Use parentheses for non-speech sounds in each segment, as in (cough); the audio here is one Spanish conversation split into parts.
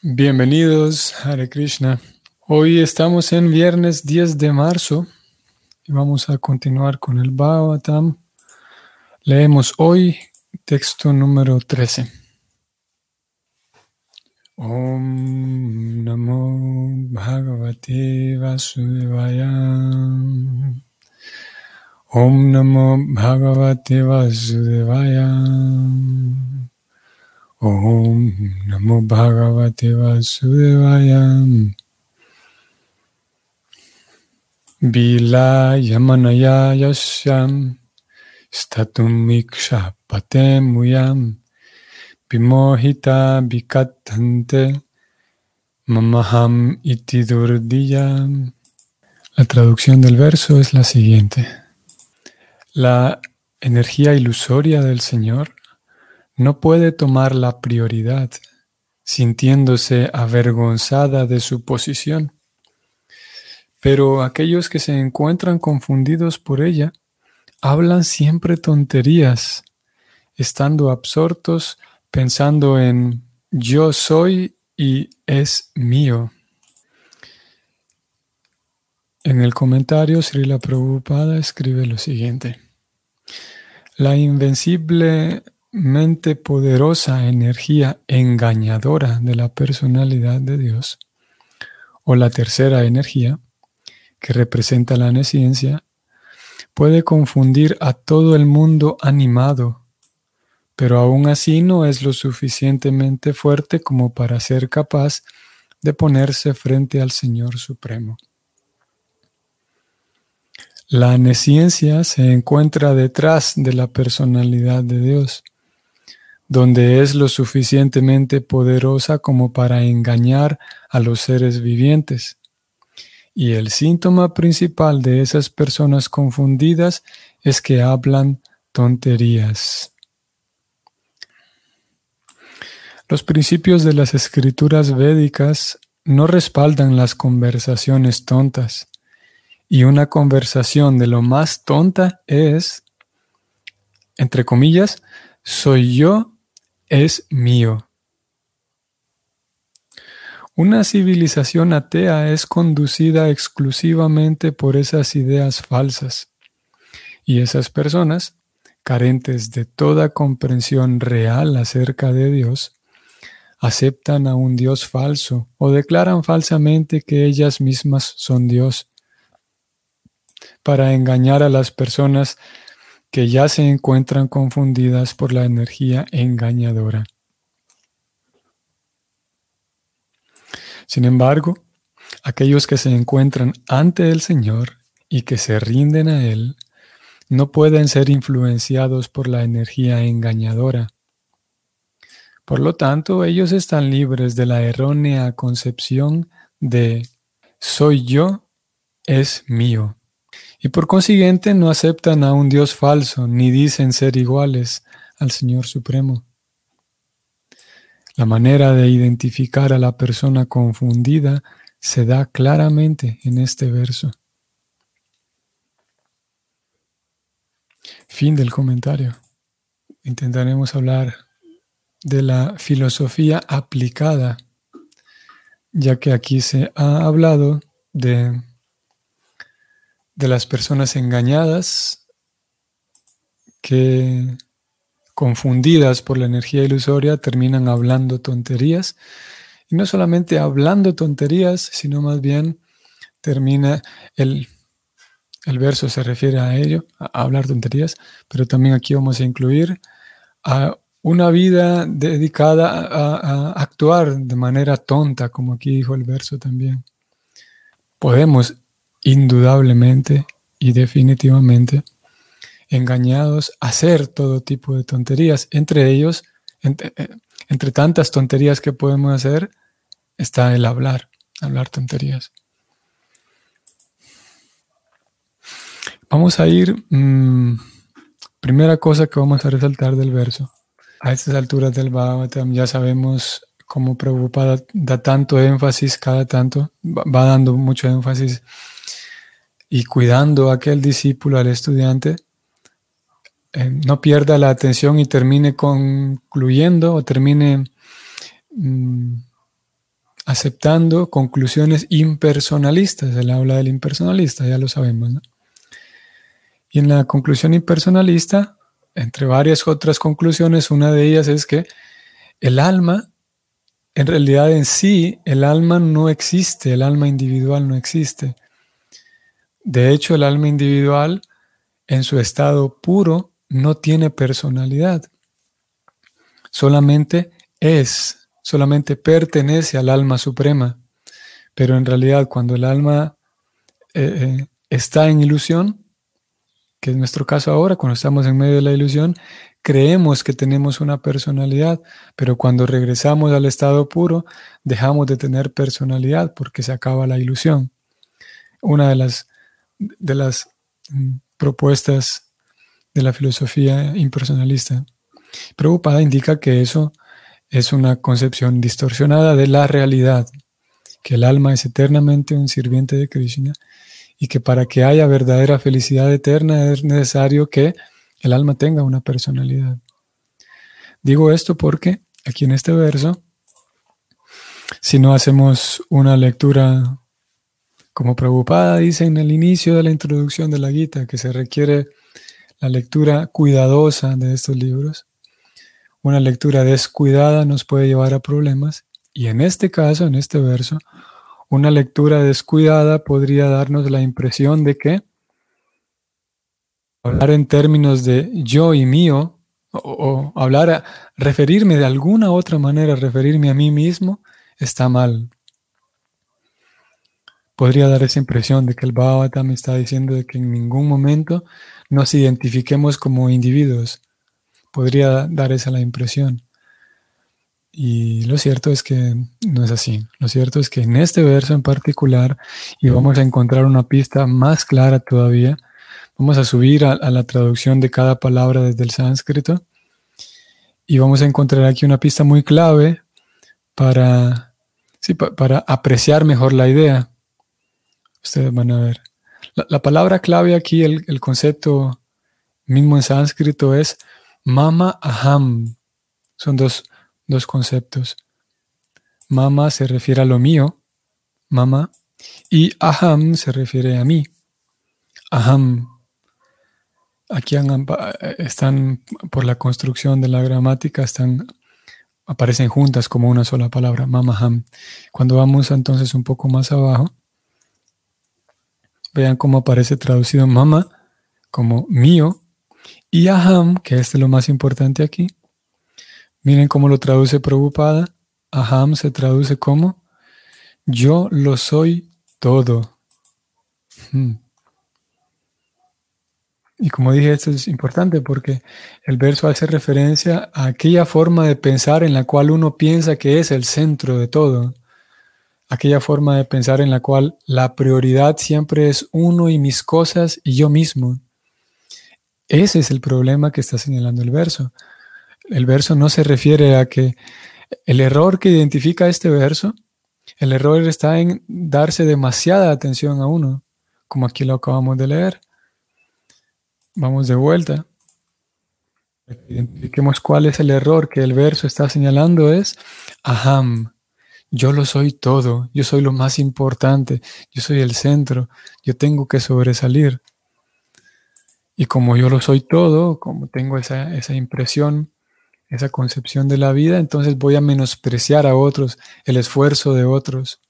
Bienvenidos, Hare Krishna. Hoy estamos en viernes 10 de marzo y vamos a continuar con el Bhagavatam. Leemos hoy texto número 13. Om Namo Bhagavate Vasudevaya. Om Namo Bhagavate Vasudevaya. Om Namo Bhagavate Vasudevaya. Vila Yamanaya Yasyam Statum Iksha Patemuyam Vimohita Vikatante Mamaham Itidurdiyam. La traducción del verso es la siguiente. La energía ilusoria del Señor no puede tomar la prioridad, sintiéndose avergonzada de su posición. Pero aquellos que se encuentran confundidos por ella hablan siempre tonterías, estando absortos pensando en yo soy y es mío. En el comentario, Srila Prabhupada escribe lo siguiente. La invencible mente poderosa energía engañadora de la personalidad de Dios, o la tercera energía, que representa la nesciencia, puede confundir a todo el mundo animado, pero aún así no es lo suficientemente fuerte como para ser capaz de ponerse frente al Señor Supremo. La nesciencia se encuentra detrás de la personalidad de Dios donde es lo suficientemente poderosa como para engañar a los seres vivientes. Y el síntoma principal de esas personas confundidas es que hablan tonterías. Los principios de las escrituras védicas no respaldan las conversaciones tontas. Y una conversación de lo más tonta es, entre comillas, soy yo es mío. Una civilización atea es conducida exclusivamente por esas ideas falsas. Y esas personas, carentes de toda comprensión real acerca de Dios, aceptan a un Dios falso o declaran falsamente que ellas mismas son Dios para engañar a las personas que ya se encuentran confundidas por la energía engañadora. Sin embargo, aquellos que se encuentran ante el Señor y que se rinden a Él, no pueden ser influenciados por la energía engañadora. Por lo tanto, ellos están libres de la errónea concepción de soy yo, es mío y por consiguiente no aceptan a un Dios falso ni dicen ser iguales al Señor Supremo. La manera de identificar a la persona confundida se da claramente en este verso. Fin del comentario. Intentaremos hablar de la filosofía aplicada, ya que aquí se ha hablado de de las personas engañadas que confundidas por la energía ilusoria terminan hablando tonterías. Y no solamente hablando tonterías, sino más bien termina el, el verso se refiere a ello, a hablar tonterías, pero también aquí vamos a incluir a una vida dedicada a, a, actuar de manera tonta, como aquí dijo el verso también. Podemos indudablemente y definitivamente engañados a hacer todo tipo de tonterías. Entre ellos, entre, eh, entre, tantas tonterías que podemos hacer, está el hablar, hablar tonterías. Vamos a ir, mmm, primera cosa que vamos a resaltar del verso. A estas alturas del Bhagavatam ya sabemos cómo preocupada da tanto énfasis cada tanto, va dando mucho énfasis y cuidando a aquel discípulo, al estudiante, eh, no pierda la atención y termine concluyendo o termine mm, aceptando conclusiones impersonalistas. Él habla del impersonalista, ya lo sabemos. Y en la conclusión impersonalista, entre varias otras conclusiones, una de ellas es que el alma, en realidad en sí, el alma no existe, el alma individual no existe. De hecho, el alma individual, en su estado puro, no tiene personalidad. Solamente es, solamente pertenece al alma suprema. Pero en realidad, cuando el alma eh, eh, está en ilusión, que es nuestro caso ahora, cuando estamos en medio de la ilusión, creemos que tenemos una personalidad, pero cuando regresamos al estado puro, dejamos de tener personalidad porque se acaba la ilusión. Una de las, de las mm, propuestas de la filosofía impersonalista. Preocupada indica que eso es una concepción distorsionada de la realidad, que el alma es eternamente un sirviente de Krishna y que para que haya verdadera felicidad eterna es necesario que el alma tenga una personalidad. Digo esto porque aquí en este verso, si no hacemos una lectura como preocupada, dice en el inicio de la introducción de la Gita, que se requiere la lectura cuidadosa de estos libros, una lectura descuidada nos puede llevar a problemas y en este caso, en este verso, una lectura descuidada podría darnos la impresión de que hablar en términos de yo y mío, o, hablar, a, referirme de alguna otra manera, referirme a mí mismo, está mal. Podría dar esa impresión de que el Bhagavatam me está diciendo de que en ningún momento nos identifiquemos como individuos. Podría dar esa la impresión. Y lo cierto es que no es así. Lo cierto es que en este verso en particular, y vamos a encontrar una pista más clara todavía, vamos a subir a, la traducción de cada palabra desde el sánscrito y vamos a encontrar aquí una pista muy clave para, para apreciar mejor la idea. Ustedes van a ver. La, palabra clave aquí, el, el concepto mismo en sánscrito es mama aham. Son dos dos conceptos. Mama se refiere a lo mío, mama, y aham se refiere a mí. Aham. Aquí están, por la construcción de la gramática, están, aparecen juntas como una sola palabra, mamaham. Cuando vamos entonces un poco más abajo, vean cómo aparece traducido mama como mío y aham, que es lo más importante aquí, Miren cómo lo traduce Prabhupada. Aham se traduce como yo lo soy todo. Hmm. Y como dije, esto es importante porque el verso hace referencia a aquella forma de pensar en la cual uno piensa que es el centro de todo. Aquella forma de pensar en la cual la prioridad siempre es uno y mis cosas y yo mismo. Ese es el problema que está señalando el verso el verso no se refiere a que el error que identifica este verso, el error está en darse demasiada atención a uno, como aquí lo acabamos de leer. Vamos de vuelta. Identifiquemos cuál es el error que el verso está señalando es, aham, yo lo soy todo, yo soy lo más importante, yo soy el centro, yo tengo que sobresalir. Y como yo lo soy todo, como tengo esa, esa impresión, esa concepción de la vida, entonces voy a menospreciar a otros, el esfuerzo de otros.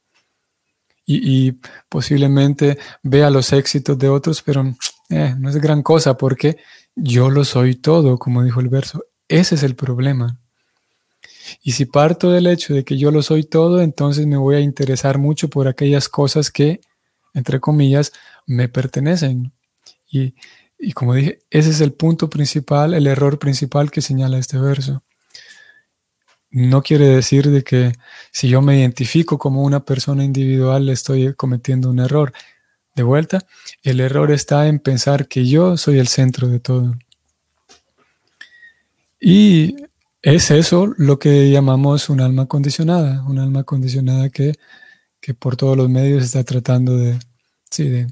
Y, posiblemente vea los éxitos de otros, pero eh, no es gran cosa porque yo lo soy todo, como dijo el verso. Ese es el problema. Y si parto del hecho de que yo lo soy todo, entonces me voy a interesar mucho por aquellas cosas que, entre comillas, me pertenecen. Y y como dije, ese es el punto principal, el error principal que señala este verso. No quiere decir de que si yo me identifico como una persona individual estoy cometiendo un error. De vuelta, el error está en pensar que yo soy el centro de todo. Y es eso lo que llamamos un alma condicionada, un alma condicionada que, que por todos los medios está tratando de, sí, de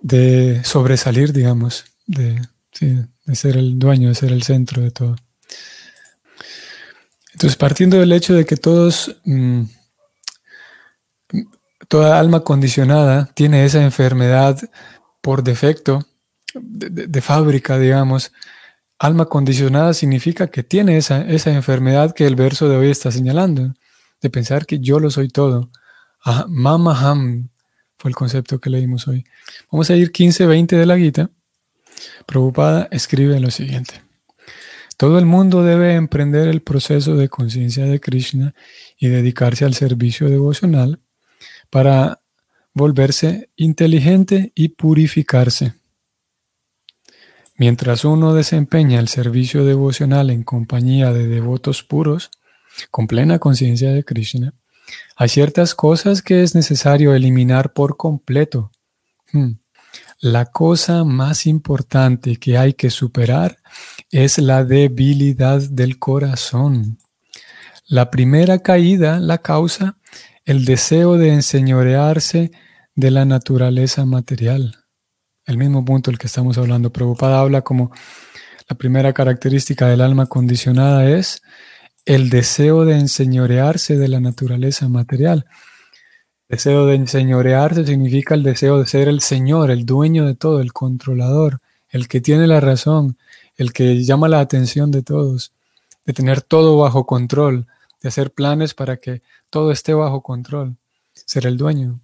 de sobresalir, digamos, de, ser el dueño, de ser el centro de todo. Entonces, partiendo del hecho de que todos, mm, toda alma condicionada tiene esa enfermedad por defecto, de, fábrica, digamos, alma condicionada significa que tiene esa, enfermedad que el verso de hoy está señalando, de pensar que yo lo soy todo. Mamaham fue el concepto que leímos hoy. Vamos a ir 15-20 de la guita. Prabhupada escribe lo siguiente. Todo el mundo debe emprender el proceso de conciencia de Krishna y dedicarse al servicio devocional para volverse inteligente y purificarse. Mientras uno desempeña el servicio devocional en compañía de devotos puros, con plena conciencia de Krishna, hay ciertas cosas que es necesario eliminar por completo. Hmm. La cosa más importante que hay que superar es la debilidad del corazón. La primera caída la causa el deseo de enseñorearse de la naturaleza material. El mismo punto del que estamos hablando. Prabhupada habla como la primera característica del alma condicionada es el deseo de enseñorearse de la naturaleza material. Deseo de enseñorearse significa el deseo de ser el Señor, el dueño de todo, el controlador, el que tiene la razón, el que llama la atención de todos, de tener todo bajo control, de hacer planes para que todo esté bajo control, ser el dueño.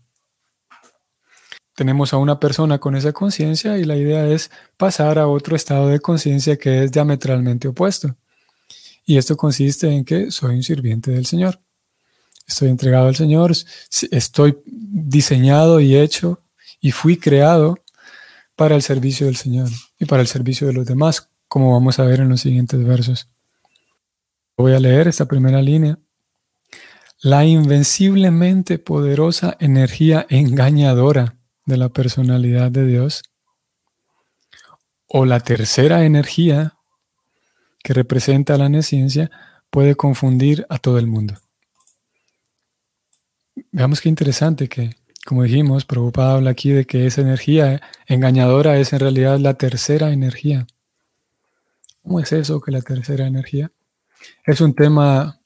Tenemos a una persona con esa conciencia y la idea es pasar a otro estado de conciencia que es diametralmente opuesto. Y esto consiste en que soy un sirviente del Señor estoy entregado al Señor, estoy diseñado y hecho y fui creado para el servicio del Señor y para el servicio de los demás, como vamos a ver en los siguientes versos. Voy a leer esta primera línea. La invenciblemente poderosa energía engañadora de la personalidad de Dios, o la tercera energía que representa la nesciencia, puede confundir a todo el mundo. Veamos qué interesante que, como dijimos, Prabhupada habla aquí de que esa energía engañadora es en realidad la tercera energía. ¿Cómo es eso que la tercera energía? Es un tema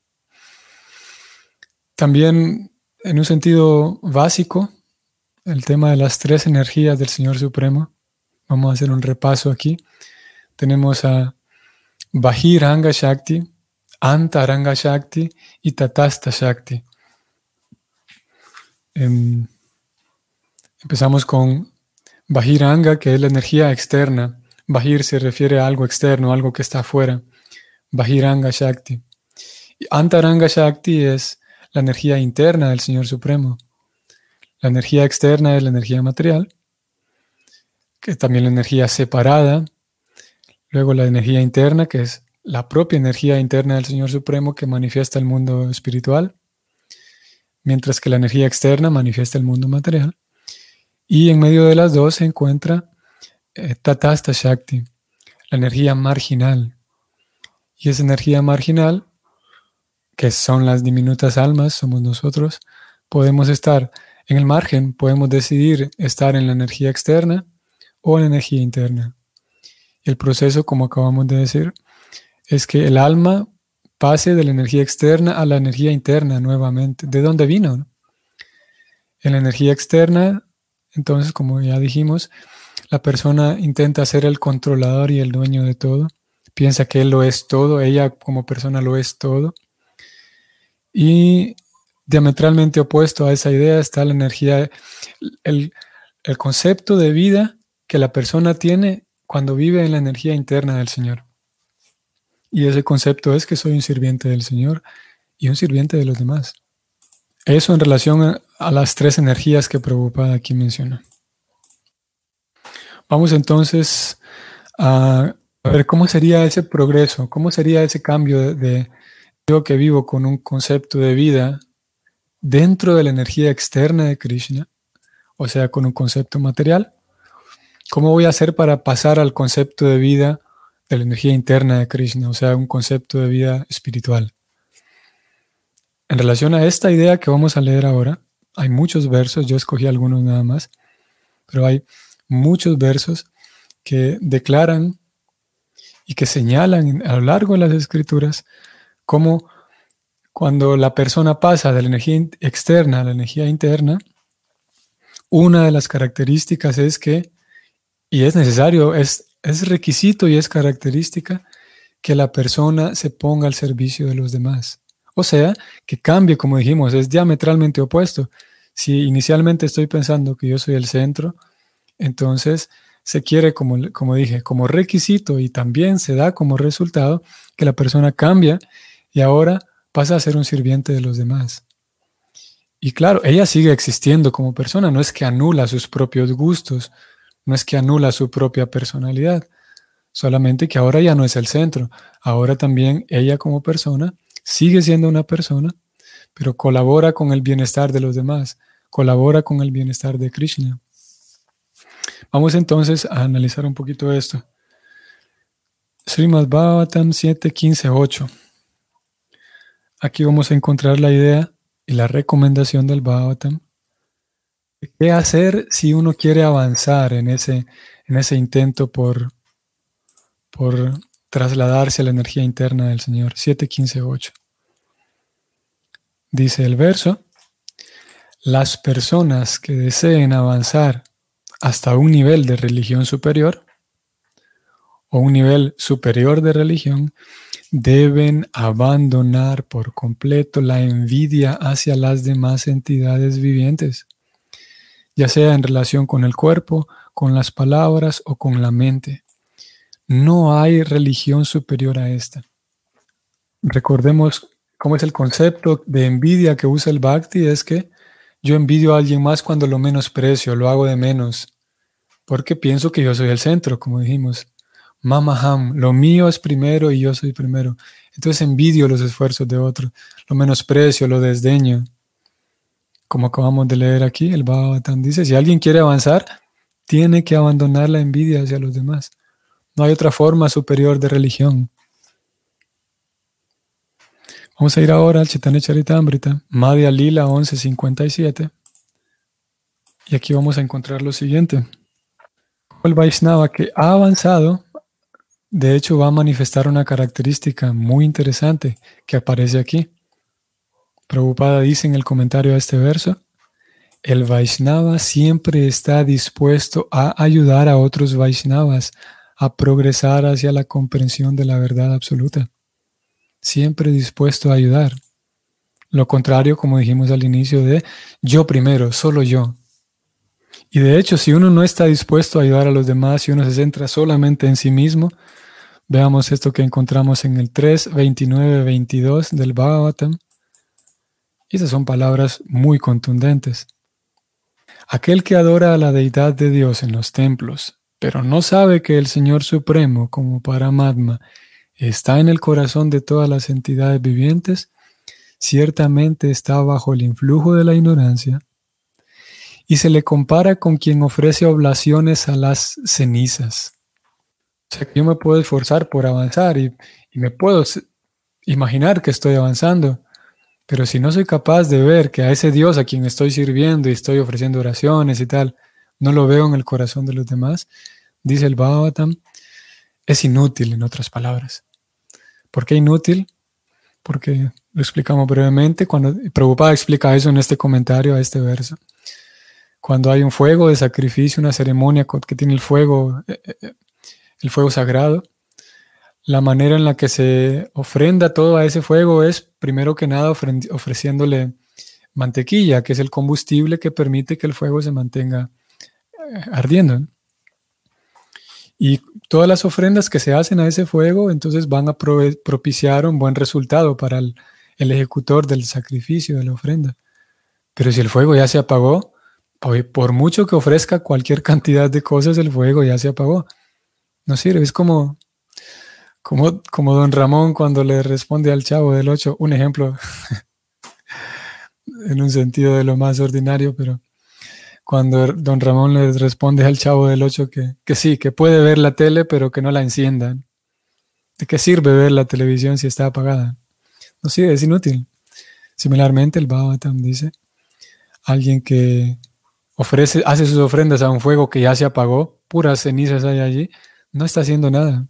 también en un sentido básico, el tema de las tres energías del Señor Supremo. Vamos a hacer un repaso aquí. Tenemos a Bahiranga Shakti, Antaranga Shakti y Tatasta Shakti. Em, empezamos con Bahiranga, que es la energía externa. Bahir se refiere a algo externo, algo que está afuera. Bahiranga Shakti. Antaranga Shakti es la energía interna del Señor Supremo. La energía externa es la energía material, que es también la energía separada. Luego la energía interna, que es la propia energía interna del Señor Supremo que manifiesta el mundo espiritual mientras que la energía externa manifiesta el mundo material. Y en medio de las dos se encuentra eh, Tatasta Shakti, la energía marginal. Y esa energía marginal, que son las diminutas almas, somos nosotros, podemos estar en el margen, podemos decidir estar en la energía externa o en la energía interna. El proceso, como acabamos de decir, es que el alma pase de la energía externa a la energía interna nuevamente. ¿De dónde vino? En la energía externa, entonces, como ya dijimos, la persona intenta ser el controlador y el dueño de todo. Piensa que él lo es todo, ella como persona lo es todo. Y diametralmente opuesto a esa idea está la energía, el, el concepto de vida que la persona tiene cuando vive en la energía interna del Señor. Y ese concepto es que soy un sirviente del Señor y un sirviente de los demás. Eso en relación a, las tres energías que Prabhupada aquí menciona. Vamos entonces a, ver cómo sería ese progreso, cómo sería ese cambio de, yo que vivo con un concepto de vida dentro de la energía externa de Krishna, o sea, con un concepto material. ¿Cómo voy a hacer para pasar al concepto de vida de la energía interna de Krishna, o sea, un concepto de vida espiritual. En relación a esta idea que vamos a leer ahora, hay muchos versos, yo escogí algunos nada más, pero hay muchos versos que declaran y que señalan a lo largo de las escrituras cómo cuando la persona pasa de la energía externa a la energía interna, una de las características es que, y es necesario, es, es requisito y es característica que la persona se ponga al servicio de los demás. O sea, que cambie, como dijimos, es diametralmente opuesto. Si inicialmente estoy pensando que yo soy el centro, entonces se quiere, como, como dije, como requisito y también se da como resultado que la persona cambia y ahora pasa a ser un sirviente de los demás. Y claro, ella sigue existiendo como persona, no es que anula sus propios gustos, no es que anula su propia personalidad, solamente que ahora ya no es el centro, ahora también ella como persona sigue siendo una persona, pero colabora con el bienestar de los demás, colabora con el bienestar de Krishna. Vamos entonces a analizar un poquito esto. Srimad Bhagavatam 7.15.8. Aquí vamos a encontrar la idea y la recomendación del Bhagavatam. ¿Qué hacer si uno quiere avanzar en ese, en ese intento por, por trasladarse a la energía interna del Señor? 7.15.8. Dice el verso, las personas que deseen avanzar hasta un nivel de religión superior o un nivel superior de religión, deben abandonar por completo la envidia hacia las demás entidades vivientes, ya sea en relación con el cuerpo, con las palabras o con la mente. No hay religión superior a esta. Recordemos cómo es el concepto de envidia que usa el Bhakti, es que yo envidio a alguien más cuando lo menosprecio, lo hago de menos, porque pienso que yo soy el centro, como dijimos. Mamaham, lo mío es primero y yo soy primero. Entonces envidio los esfuerzos de otro, lo menosprecio, lo desdeño. Como acabamos de leer aquí, el Bhagavatam dice, si alguien quiere avanzar, tiene que abandonar la envidia hacia los demás. No hay otra forma superior de religión. Vamos a ir ahora al Chaitanya Charitamrita, Madhya Lila 1157. Y aquí vamos a encontrar lo siguiente. El Vaishnava que ha avanzado, de hecho va a manifestar una característica muy interesante que aparece aquí. Prabhupada dice en el comentario a este verso, el Vaishnava siempre está dispuesto a ayudar a otros Vaishnavas a progresar hacia la comprensión de la verdad absoluta siempre dispuesto a ayudar. Lo contrario, como dijimos al inicio, de yo primero, solo yo. Y de hecho, si uno no está dispuesto a ayudar a los demás, si uno se centra solamente en sí mismo, veamos esto que encontramos en el 3, 29, 22 del Bhagavatam. Esas son palabras muy contundentes. Aquel que adora a la deidad de Dios en los templos, pero no sabe que el Señor Supremo, como Paramatma, está en el corazón de todas las entidades vivientes, ciertamente está bajo el influjo de la ignorancia y se le compara con quien ofrece oblaciones a las cenizas. O sea que yo me puedo esforzar por avanzar y, me puedo imaginar que estoy avanzando, pero si no soy capaz de ver que a ese Dios a quien estoy sirviendo y estoy ofreciendo oraciones y tal, no lo veo en el corazón de los demás, dice el Bhagavatam, es inútil en otras palabras. ¿Por qué inútil? Porque lo explicamos brevemente. Cuando Prabhupada explica eso en este comentario a este verso. Cuando hay un fuego de sacrificio, una ceremonia que tiene el fuego, eh, eh, el fuego sagrado, la manera en la que se ofrenda todo a ese fuego es, primero que nada, ofreciéndole mantequilla, que es el combustible que permite que el fuego se mantenga ardiendo. Y todas las ofrendas que se hacen a ese fuego, entonces van a propiciar un buen resultado para el, ejecutor del sacrificio, de la ofrenda. Pero si el fuego ya se apagó, por mucho que ofrezca cualquier (laughs) cantidad de cosas, el fuego ya se apagó. No sirve, es como, como, como don Ramón cuando le responde al chavo del 8, un ejemplo (laughs) en un sentido de lo más ordinario, pero cuando don Ramón le responde al chavo del 8 que, que sí, que puede ver la tele, pero que no la enciendan. ¿De qué sirve ver la televisión si está apagada? No sirve, es inútil. Similarmente, el Bhagavatam dice, alguien que ofrece, hace sus ofrendas a un fuego que ya se apagó, puras cenizas hay allí, no está haciendo nada,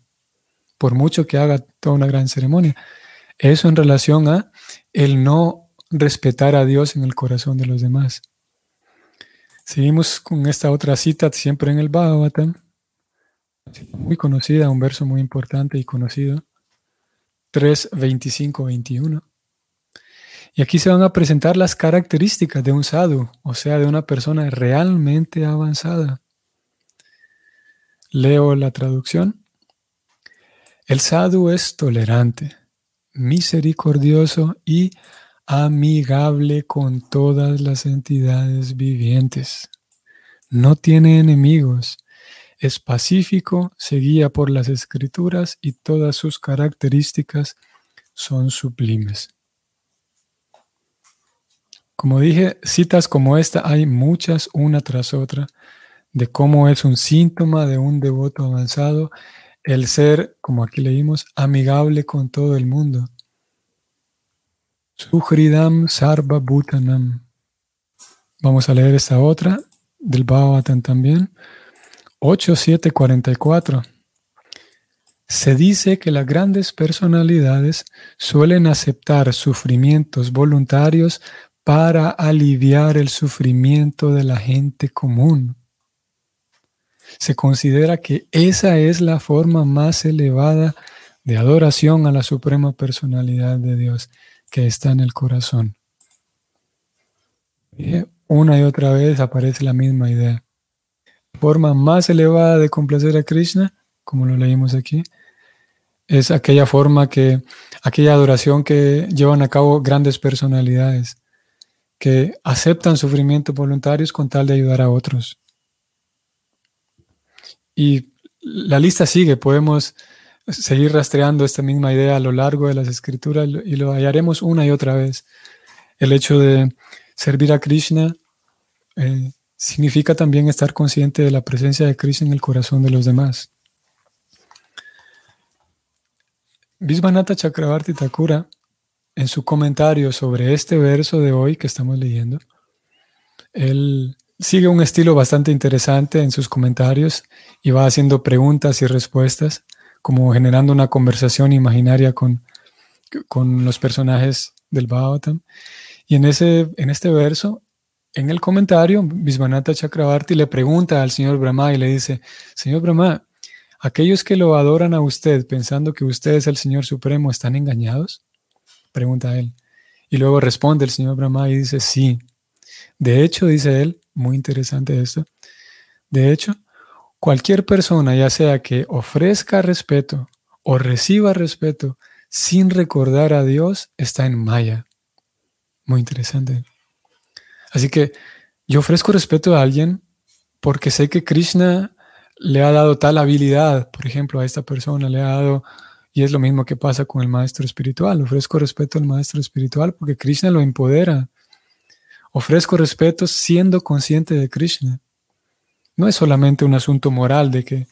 por mucho que haga toda una gran ceremonia. Eso en relación a el no respetar a Dios en el corazón de los demás. Seguimos con esta otra cita siempre en el Bhagavatam, muy conocida, un verso muy importante y conocido, 3, 25, 21. Y aquí se van a presentar las características de un sadhu, o sea, de una persona realmente avanzada. Leo la traducción. El sadhu es tolerante, misericordioso y amigable con todas las entidades vivientes. No tiene enemigos. Es pacífico, se guía por las escrituras y todas sus características son sublimes. Como dije, citas como esta hay muchas una tras otra de cómo es un síntoma de un devoto avanzado el ser, como aquí leímos, amigable con todo el mundo. Suhridam Sarva Bhutanam. Vamos a leer esta otra del Bhagavatam también. 8744. Se dice que las grandes personalidades suelen aceptar sufrimientos voluntarios para aliviar el sufrimiento de la gente común. Se considera que esa es la forma más elevada de adoración a la suprema personalidad de Dios que está en el corazón. una y otra vez aparece la misma idea. Forma más elevada de complacer a Krishna, como lo leímos aquí, es aquella forma que, aquella adoración que llevan a cabo grandes personalidades, que aceptan sufrimientos voluntarios con tal de ayudar a otros. Y la lista sigue, podemos seguir rastreando esta misma idea a lo largo de las escrituras y lo hallaremos una y otra vez. El hecho de servir a Krishna eh, significa también estar consciente de la presencia de Krishna en el corazón de los demás. Visvanatha Chakravarti Thakura, en su comentario sobre este verso de hoy que estamos leyendo, él sigue un estilo bastante interesante en sus comentarios y va haciendo preguntas y respuestas, como generando una conversación imaginaria con, con los personajes del Bhagavatam. Y en, ese, en este verso, en el comentario, Visvanatha Chakravarti le pregunta al señor Brahma y le dice, Señor Brahma, ¿aquellos que lo adoran a usted pensando que usted es el Señor Supremo están engañados? Pregunta él. Y luego responde el señor Brahma y dice, sí. De hecho, dice él, muy interesante esto, de hecho, cualquier persona, ya sea que ofrezca respeto o reciba respeto sin recordar a Dios, está en Maya. Muy interesante. Así que yo ofrezco respeto a alguien porque sé que Krishna le ha dado tal habilidad, por ejemplo, a esta persona, le ha dado, y es lo mismo que pasa con el maestro espiritual, ofrezco respeto al maestro espiritual porque Krishna lo empodera, Ofrezco respeto siendo consciente de Krishna. No es solamente un asunto moral de que,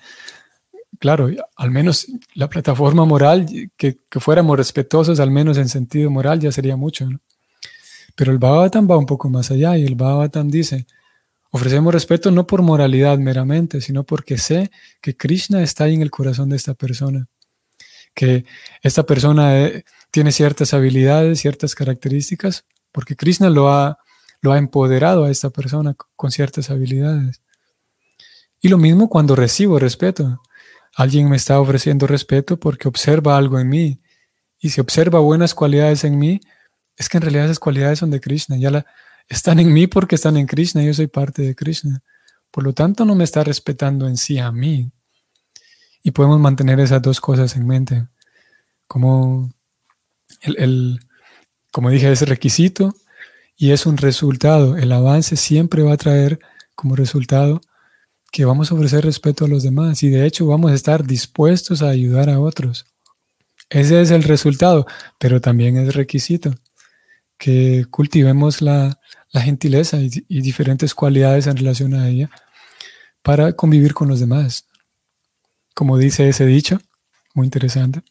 claro, al menos la plataforma moral, que, fuéramos respetuosos al menos en sentido moral ya sería mucho. Pero el Bhagavatam va un poco más allá y el Bhagavatam dice, ofrecemos respeto no por moralidad meramente, sino porque sé que Krishna está ahí en el corazón de esta persona, que esta persona eh, tiene ciertas habilidades, ciertas características, porque Krishna lo ha lo ha empoderado a esta persona con ciertas habilidades. Y lo mismo cuando recibo respeto. Alguien me está ofreciendo respeto porque observa algo en mí. Y si observa buenas cualidades en mí, es que en realidad esas cualidades son de Krishna. Ya están en mí porque están en Krishna. Yo soy parte de Krishna. Por lo tanto, no me está respetando en sí a mí. Y podemos mantener esas dos cosas en mente. Como, el, como dije, ese requisito y es un resultado. El avance siempre va a traer como resultado que vamos a ofrecer respeto a los demás y de hecho vamos a estar dispuestos a ayudar a otros. Ese es el resultado, pero también es requisito que cultivemos la, gentileza y, y, diferentes cualidades en relación a ella para convivir con los demás. Como dice ese dicho, muy interesante,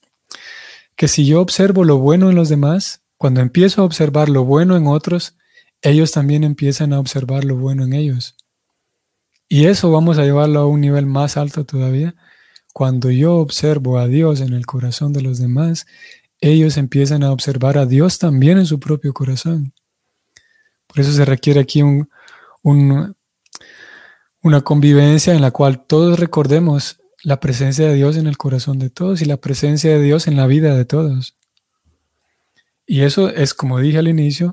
que si yo observo lo bueno en los demás, cuando empiezo a observar lo bueno en otros, ellos también empiezan a observar lo bueno en ellos. Y eso vamos a llevarlo a un nivel más alto todavía. Cuando yo observo a Dios en el corazón de los demás, ellos empiezan a observar a Dios también en su propio corazón. Por eso se requiere aquí un, una convivencia en la cual todos recordemos la presencia de Dios en el corazón de todos y la presencia de Dios en la vida de todos. Y eso es, como dije al inicio,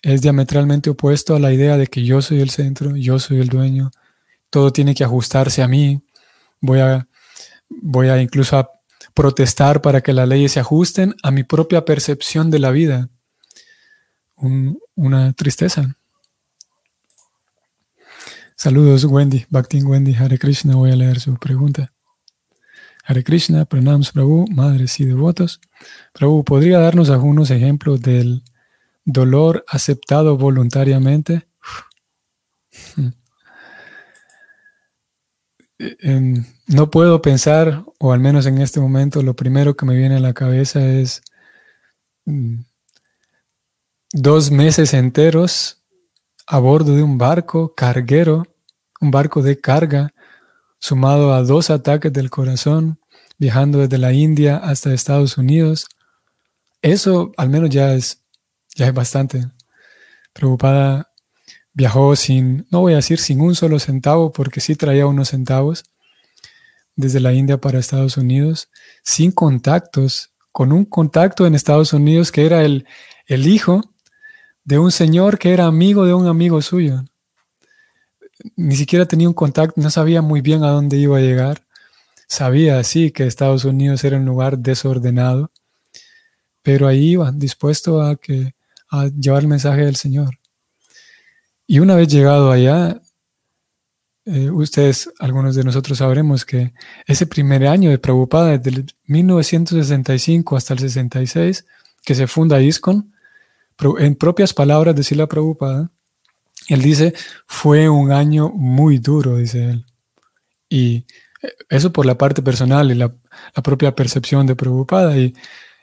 es diametralmente opuesto a la idea de que yo soy el centro, yo soy el dueño, todo tiene que ajustarse a mí, voy a, voy a incluso a protestar para que las leyes se ajusten a mi propia percepción de la vida. una tristeza. Saludos Wendy, Bhakti Wendy, Hare Krishna, voy a leer su pregunta. Hare Krishna, Pranams Prabhu, madres y devotos. Prabhu, ¿podría darnos algunos ejemplos del dolor aceptado voluntariamente? (laughs) Em, no puedo pensar, o al menos en este momento, lo primero que me viene a la cabeza es mm, dos meses enteros a bordo de un barco carguero, un barco de carga, sumado a dos ataques del corazón, viajando desde la India hasta Estados Unidos. Eso al menos ya es, ya es bastante. Preocupada viajó sin, no voy a decir sin un solo centavo, porque sí traía unos centavos desde la India para Estados Unidos, sin contactos, con un contacto en Estados Unidos que era el, el hijo de un señor que era amigo de un amigo suyo. Ni siquiera tenía un contacto, no sabía muy bien a dónde iba a llegar. Sabía, sí, que Estados Unidos era un lugar desordenado, pero ahí iba, dispuesto a, que, a llevar el mensaje del Señor. Y una vez llegado allá, eh, ustedes, algunos de nosotros sabremos que ese primer año de Prabhupada, desde el 1965 hasta el 66, que se funda ISKCON, en propias palabras de Sila Prabhupada, él dice, fue un año muy duro, dice él. Y eso por la parte personal y la, la propia percepción de Prabhupada. Y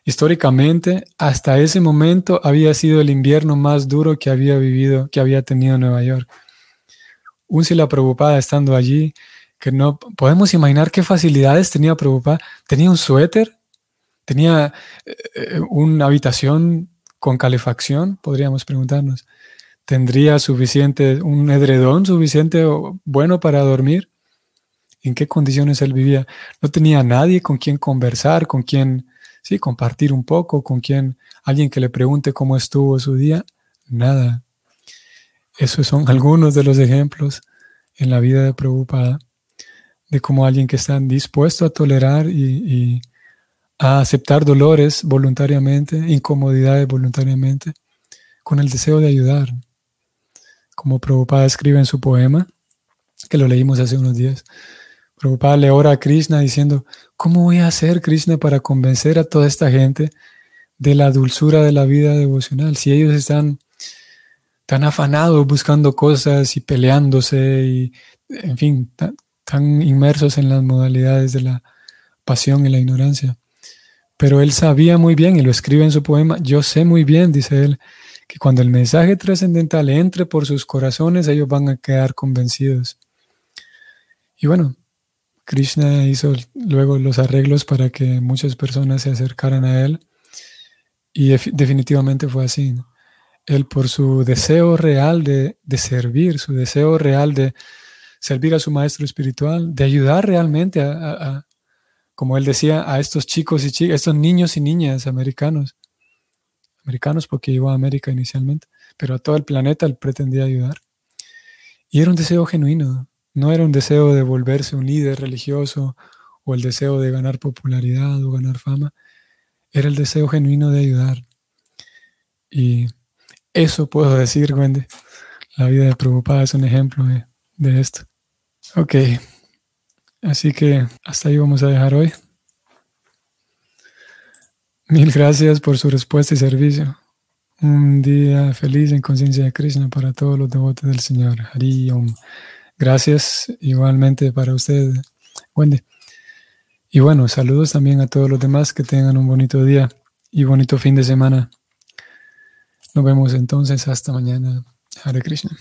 Históricamente, hasta ese momento había sido el invierno más duro que había vivido, que había tenido Nueva York. Un Sila preocupada estando allí, que no podemos imaginar qué facilidades tenía preocupada. Tenía un suéter, tenía eh, eh, una habitación con calefacción, podríamos preguntarnos. ¿Tendría suficiente, un edredón suficiente bueno para dormir? ¿En qué condiciones él vivía? No tenía nadie con quien conversar, con quien sí, compartir un poco con quien, alguien que le pregunte cómo estuvo su día, nada. Esos son (laughs) algunos de los ejemplos en la vida de Prabhupada de cómo alguien que está dispuesto a tolerar y, a aceptar dolores voluntariamente, incomodidades voluntariamente, con el deseo de ayudar. Como Prabhupada escribe en su poema, que lo leímos hace unos días, Prabhupada le ora a Krishna diciendo, ¿cómo voy a hacer, Krishna, para convencer a toda esta gente de la dulzura de la vida devocional? Si ellos están tan afanados buscando cosas y peleándose y, en fin, tan, inmersos en las modalidades de la pasión y la ignorancia. Pero él sabía muy bien, y lo escribe en su poema, yo sé muy bien, dice él, que cuando el mensaje trascendental entre por sus corazones, ellos van a quedar convencidos. Y bueno, Krishna hizo luego los arreglos para que muchas personas se acercaran a él y definitivamente fue así. Él por su deseo real de, servir, su deseo real de servir a su maestro espiritual, de ayudar realmente a, como él decía, a estos chicos y chicas, estos niños y niñas americanos, americanos porque iba a América inicialmente, pero a todo el planeta él pretendía ayudar. Y era un deseo genuino, no era un deseo de volverse un líder religioso o el deseo de ganar popularidad o ganar fama. Era el deseo genuino de ayudar. Y eso puedo decir, Wendy. La vida de Prabhupada es un ejemplo de, de esto. Ok. Así que hasta ahí vamos a dejar hoy. Mil gracias por su respuesta y servicio. Un día feliz en conciencia de Krishna para todos los devotos del Señor. Hari Om. Gracias igualmente para usted, Wendy. Y bueno, saludos también a todos los demás que tengan un bonito día y bonito fin de semana. Nos vemos entonces hasta mañana. Hare Krishna.